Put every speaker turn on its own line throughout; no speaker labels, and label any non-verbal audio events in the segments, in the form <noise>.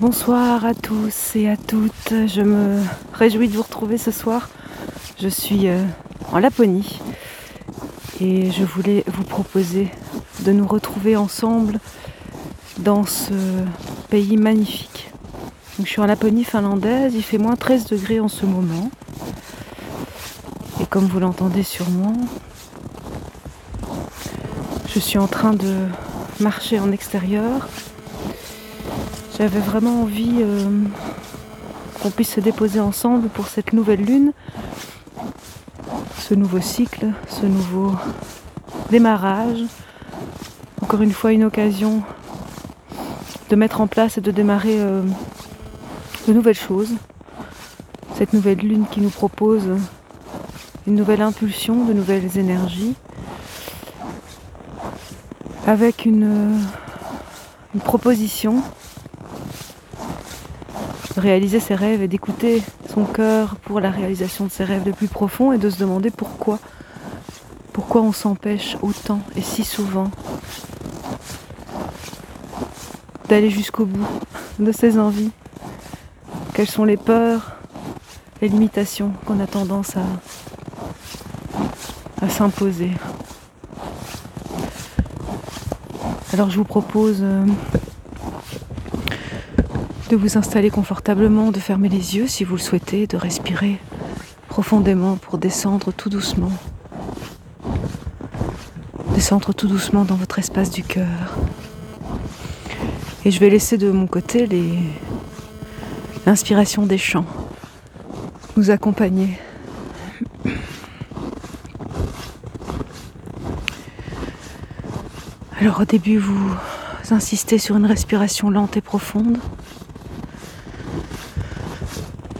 Bonsoir à tous et à toutes. Je me réjouis de vous retrouver ce soir. Je suis euh, en Laponie et je voulais vous proposer de nous retrouver ensemble dans ce pays magnifique. je suis en Laponie finlandaise, il fait moins 13 degrés en ce moment. Et comme vous l'entendez sûrement, je suis en train de marcher en extérieur j'avais vraiment envie euh, qu'on puisse se déposer ensemble pour cette nouvelle lune, ce nouveau cycle, ce nouveau démarrage. Encore une fois, une occasion de mettre en place et de démarrer euh, de nouvelles choses. Cette nouvelle lune qui nous propose une nouvelle impulsion, de nouvelles énergies, avec une, une proposition réaliser ses rêves et d'écouter son cœur pour la réalisation de ses rêves les plus profonds et de se demander pourquoi. Pourquoi on s'empêche autant et si souvent d'aller jusqu'au bout de ses envies? Quelles sont les peurs, les limitations qu'on a tendance à, à s'imposer? Alors je vous propose euh, de vous installer confortablement, de fermer les yeux si vous le souhaitez, de respirer profondément pour descendre tout doucement. Descendre tout doucement dans votre espace du cœur. Et je vais laisser de mon côté l'inspiration des chants nous accompagner. Alors au début, vous insistez sur une respiration lente et profonde.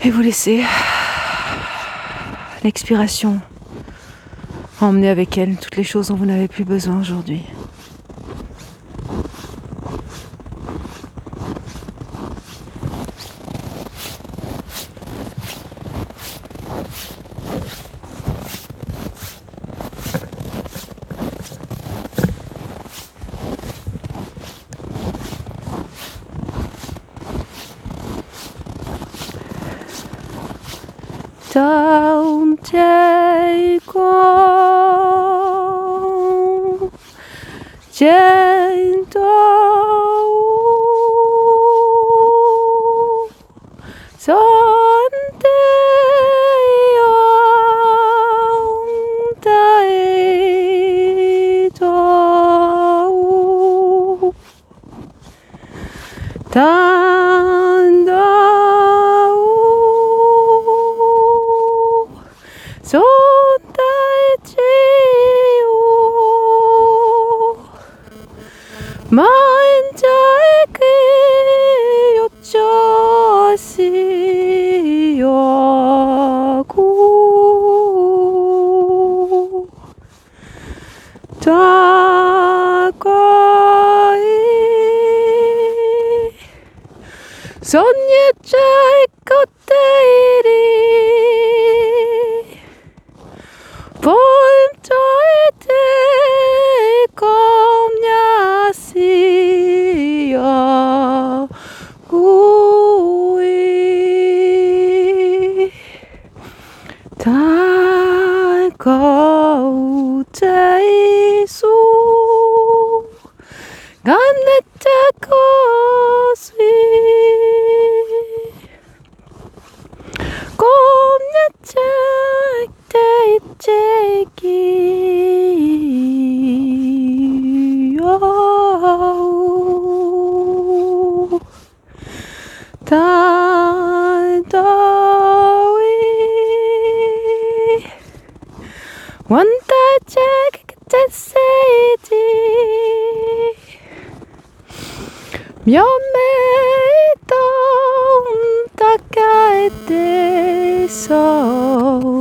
Et vous laissez l'expiration emmener avec elle toutes les choses dont vous n'avez plus besoin aujourd'hui. So, day so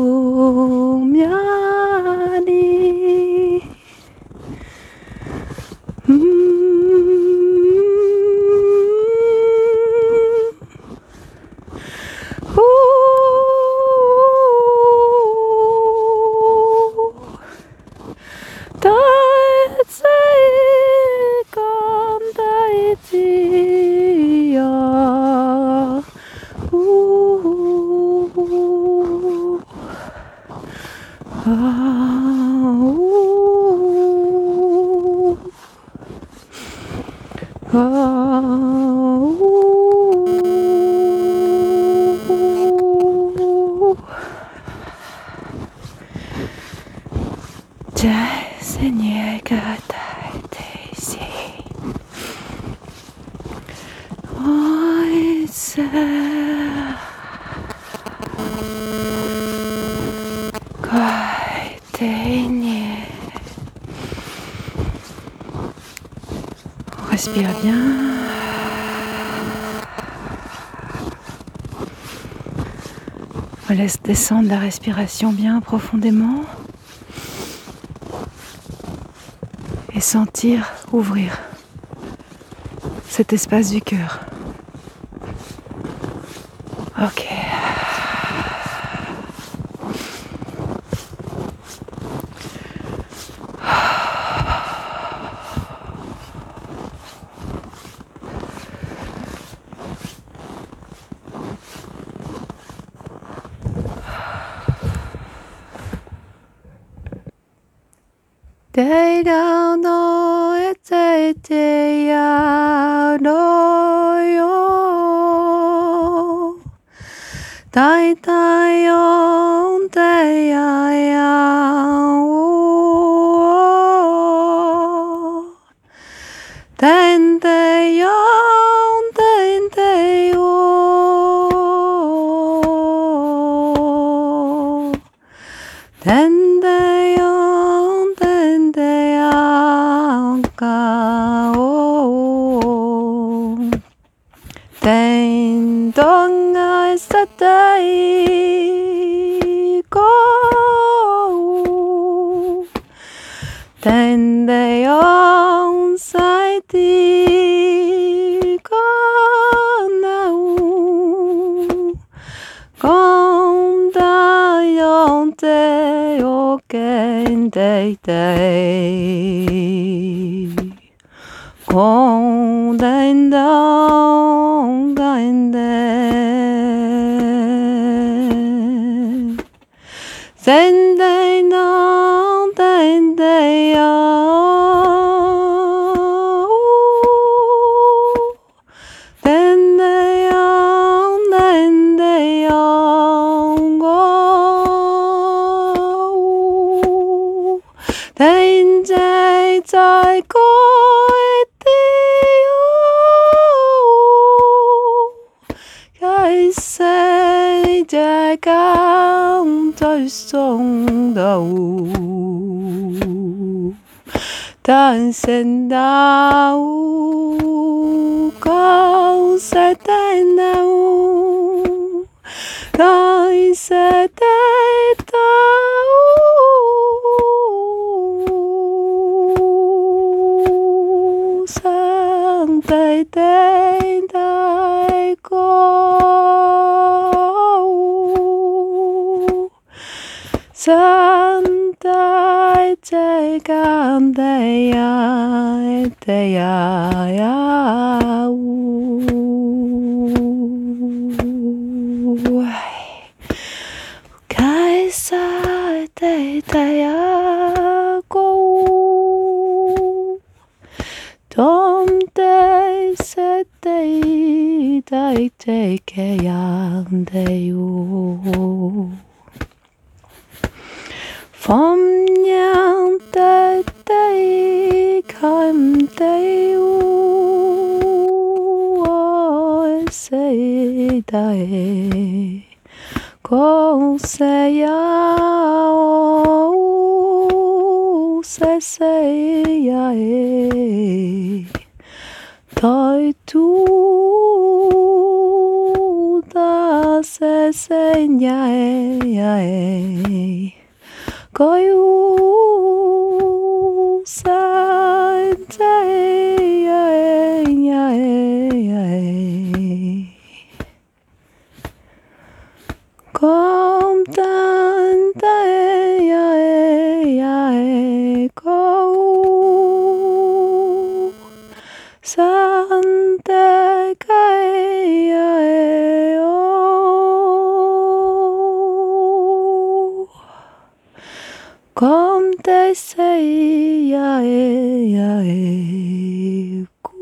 Respire bien. On laisse descendre la respiration bien profondément. Et sentir ouvrir cet espace du cœur. 대량 너의 때야 너요大体読んでややでよけんでいて。こんでんだんがんで。全 내가 덜성다우 단센다우 가우살다나우 가이세다우 Santai te candeia e te iau. Kaisa te te iau. Tom te se te i te te ke iau. Fomnyan dai dai kaim dai o sei dai kol sei ya o sei sei ya e tai tu da sei sei ya e koyu I say, yeah, yeah, yeah, go.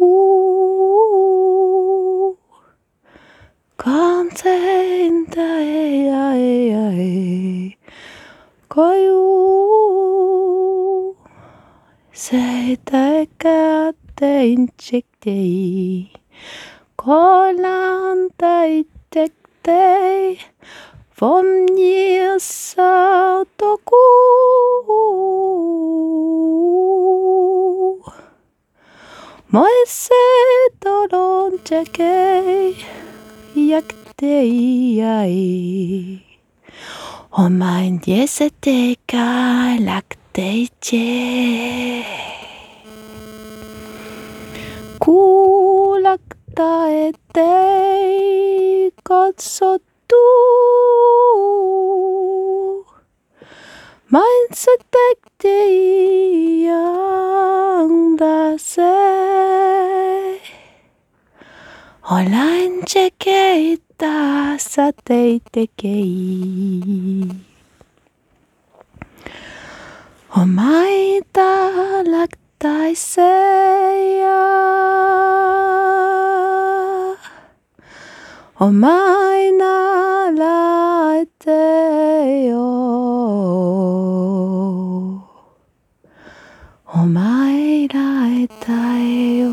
Contain the, yeah, yeah, yeah, go you. Say, take a day, check the, Viesteikää läkteitse. Kuulakta ettei katsottu. Mainitse tektei se. Olen tsekeittää sä teit tekei. お买大辣大西呀，我买那辣的哟，我买辣的哟，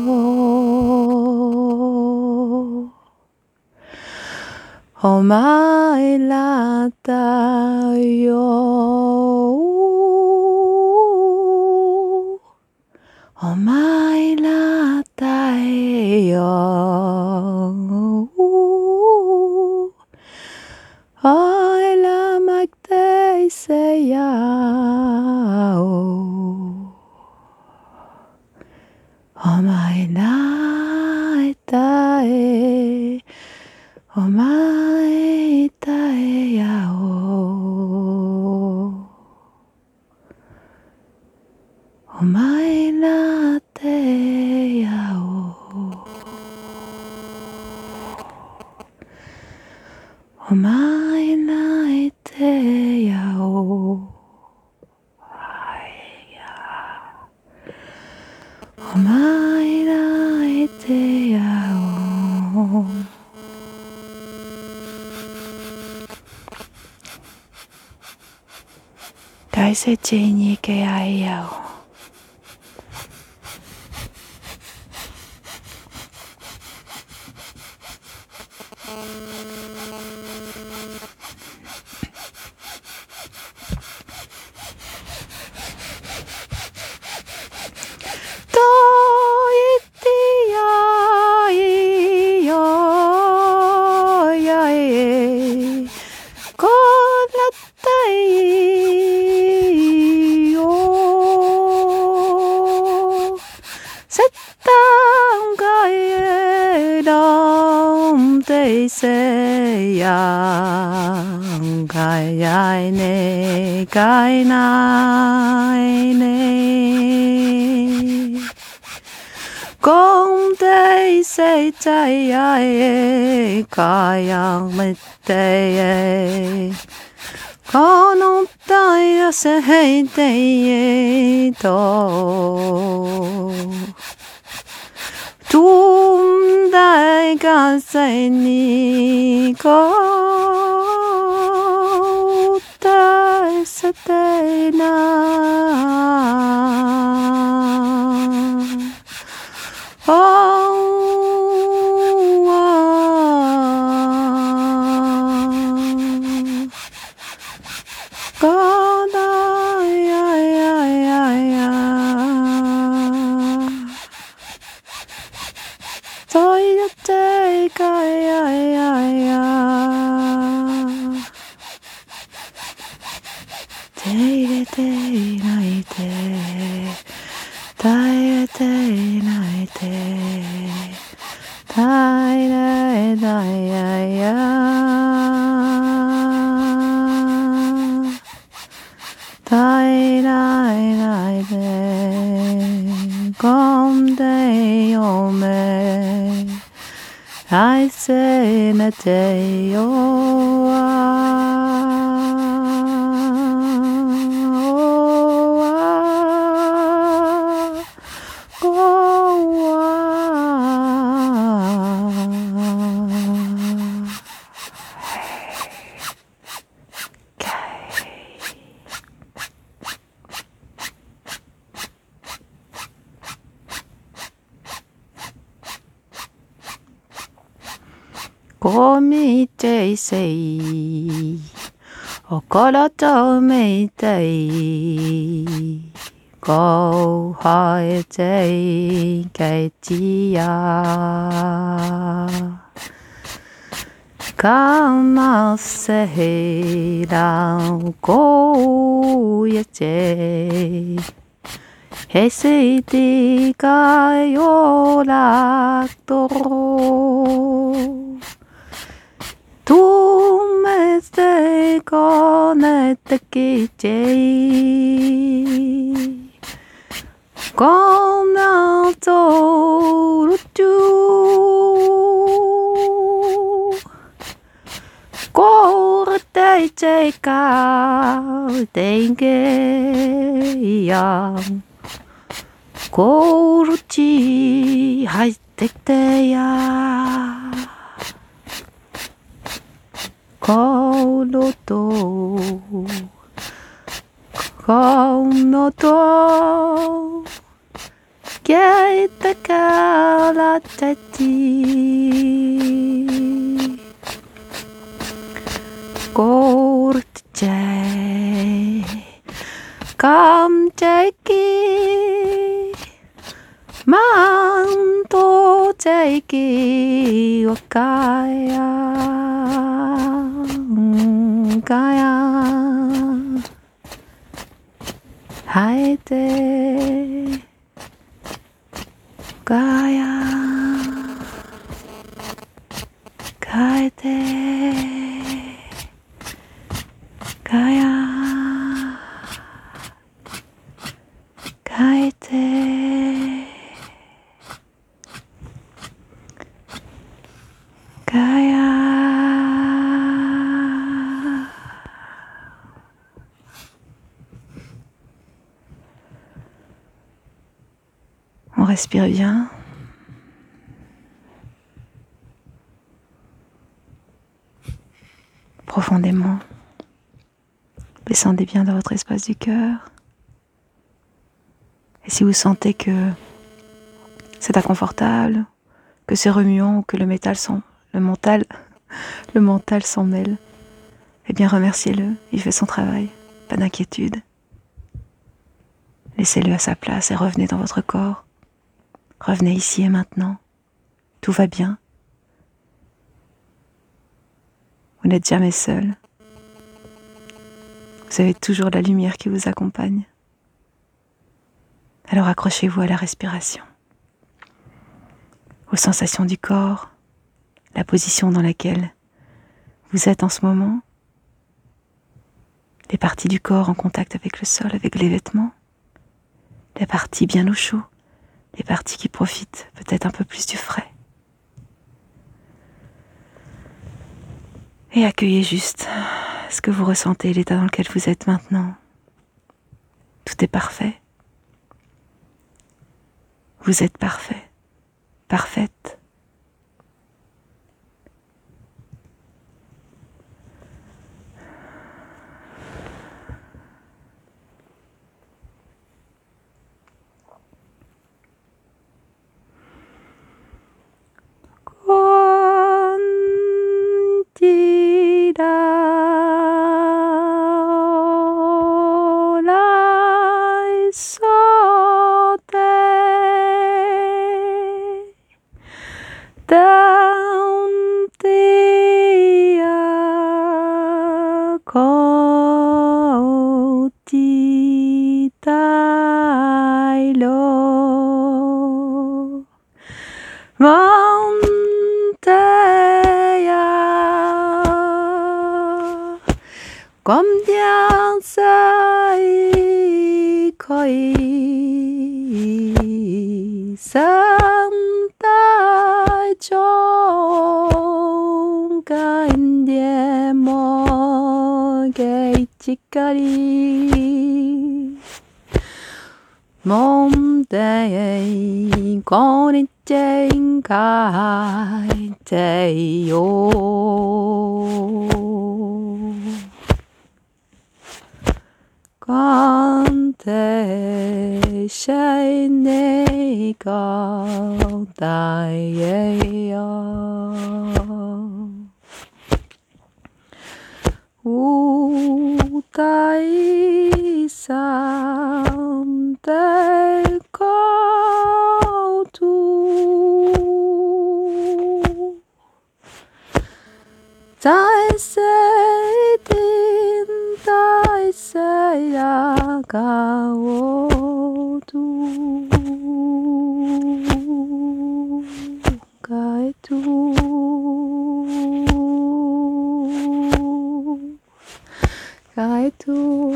我买辣的哟。Omailataeo Aila magteiseao Omailatae Omailatae お前らってやおお前らいてやおお前らいてやお大切に行け合いやお nai ne Kom te se tai ai kai ang me te e Kono tai a se hei te e to Tum dai ka se ni ko सताए सताए ना ओ God, ay. So.
こみていせいおころとめていこはえていけちやかませへらこやちへせてかよらと 동말 세거 날 뜻기지 건나저로 쭈 꼬르 때이제가 땡게야. 꼬르치 하이텍테야. 顔のと顔のとけたからたちゴールチェカムチェキマントチェキわかや ンが生えてガヤ変えて。Respire. Profondément. Descendez bien dans votre espace du cœur. Et si vous sentez que c'est inconfortable, que c'est remuant ou que le métal le mental, <laughs> le mental s'en mêle, eh bien remerciez-le, il fait son travail, pas d'inquiétude. Laissez-le à sa place et revenez dans votre corps. Revenez ici et maintenant. Tout va bien. Vous n'êtes jamais seul. Vous avez toujours la lumière qui vous accompagne. Alors accrochez-vous à la respiration, aux sensations du corps, la position dans laquelle vous êtes en ce moment, les parties du corps en contact avec le sol, avec les vêtements, les parties bien au chaud, les parties qui profitent peut-être un peu plus du frais. Et accueillez juste ce que vous ressentez, l'état dans lequel vous êtes maintenant. Tout est parfait. Vous êtes parfait, parfaite. 中干爹もげちかりもんでこにちんかいてよ God. 在山那个大呀呀哦大三的高度在谁 있어야 가워도 가에도 가에도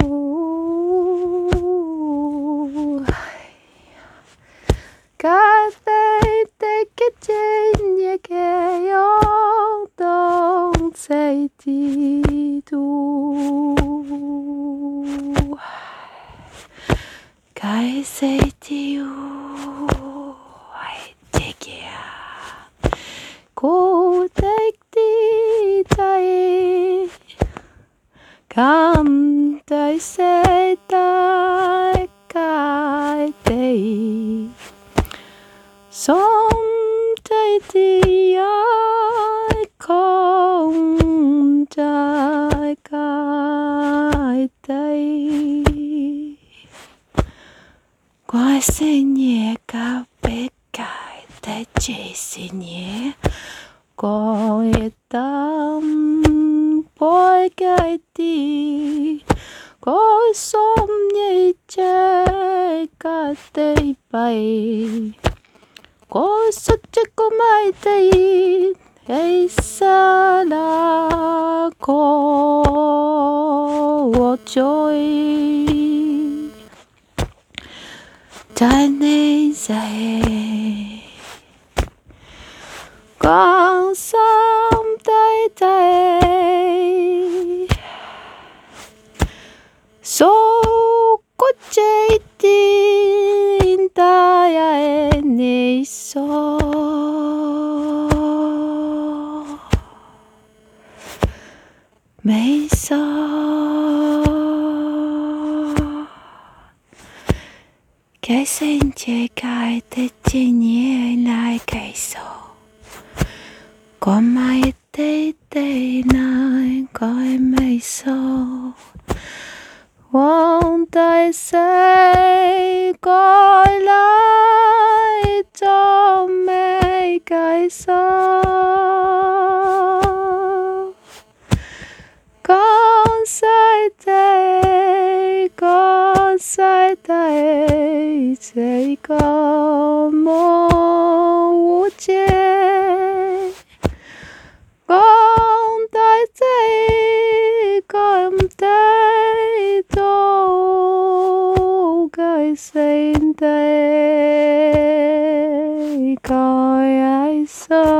가에 때겠지 얘게요 동세디도 I say to you, I take care. Go take the day. Come, I say, I day. Some day, I come, nê so. Mấy so. Cái sinh chế cài tê chê nhé lại cái số Có mai tê tê nai coi mây số Won't I say coi lại cho mấy cái số con sai tay con sai tay tay con mô chê. Con tay tay con tay tô cái xin tay I saw.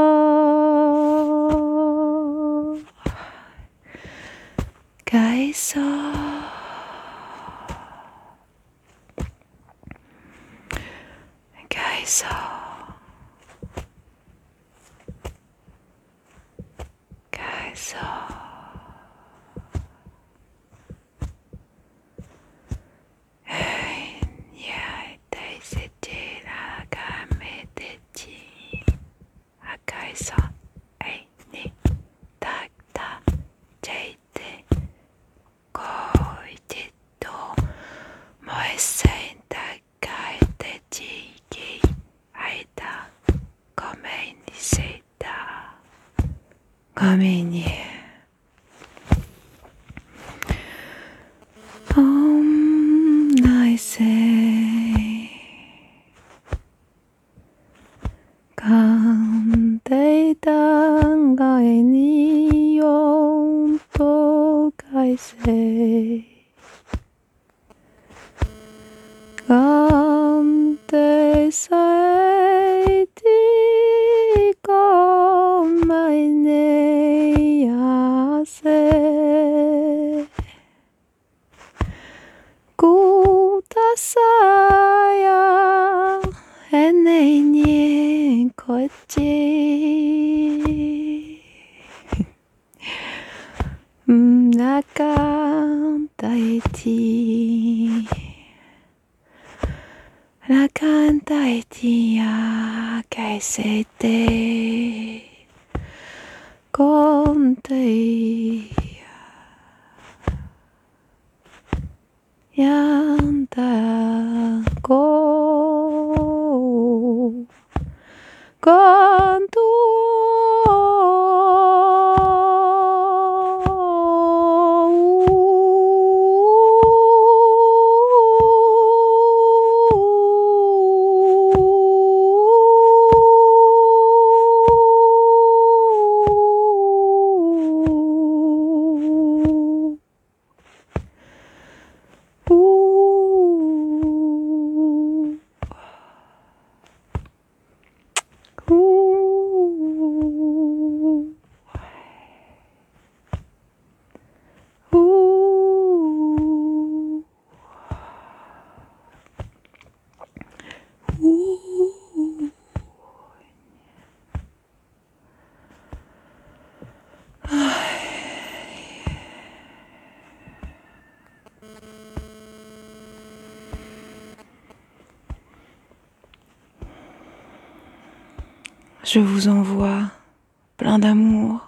画面に大地呀，该谁的？con tay yanta go con tu Je vous envoie plein d'amour.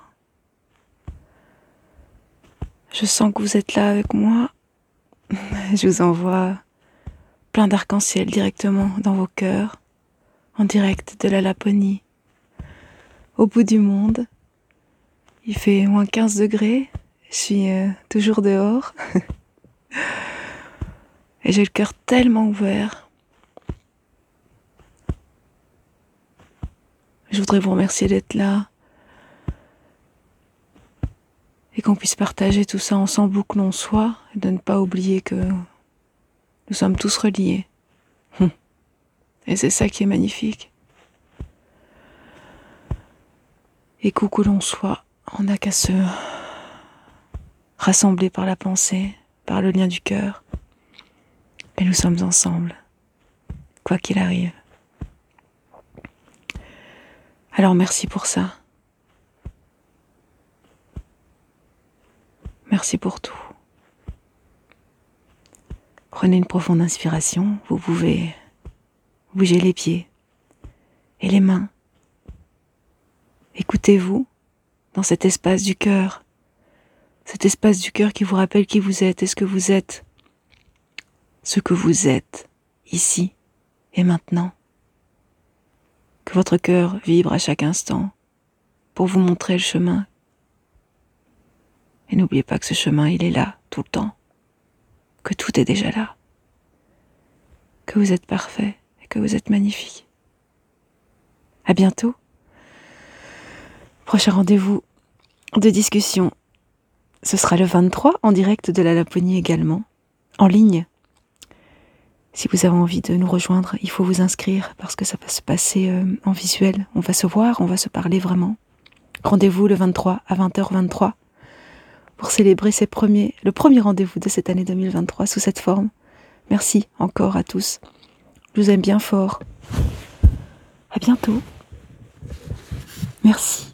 Je sens que vous êtes là avec moi. <laughs> Je vous envoie plein d'arc-en-ciel directement dans vos cœurs, en direct de la Laponie, au bout du monde. Il fait moins 15 degrés. Je suis euh, toujours dehors. <laughs> Et j'ai le cœur tellement ouvert. Je voudrais vous remercier d'être là. Et qu'on puisse partager tout ça ensemble où que l'on soit, et de ne pas oublier que nous sommes tous reliés. <laughs> Et c'est ça qui est magnifique. Et qu'où que l'on soit, on n'a qu'à se rassembler par la pensée, par le lien du cœur. Et nous sommes ensemble, quoi qu'il arrive. Alors merci pour ça. Merci pour tout. Prenez une profonde inspiration. Vous pouvez bouger les pieds et les mains. Écoutez-vous dans cet espace du cœur. Cet espace du cœur qui vous rappelle qui vous êtes et ce que vous êtes. Ce que vous êtes ici et maintenant que votre cœur vibre à chaque instant pour vous montrer le chemin. Et n'oubliez pas que ce chemin, il est là tout le temps, que tout est déjà là, que vous êtes parfait et que vous êtes magnifique. À bientôt. Prochain rendez-vous de discussion. Ce sera le 23 en direct de la Laponie également, en ligne si vous avez envie de nous rejoindre, il faut vous inscrire parce que ça va se passer euh, en visuel. On va se voir, on va se parler vraiment. Rendez-vous le 23 à 20h23 pour célébrer ces premiers, le premier rendez-vous de cette année 2023 sous cette forme. Merci encore à tous. Je vous aime bien fort. À bientôt. Merci.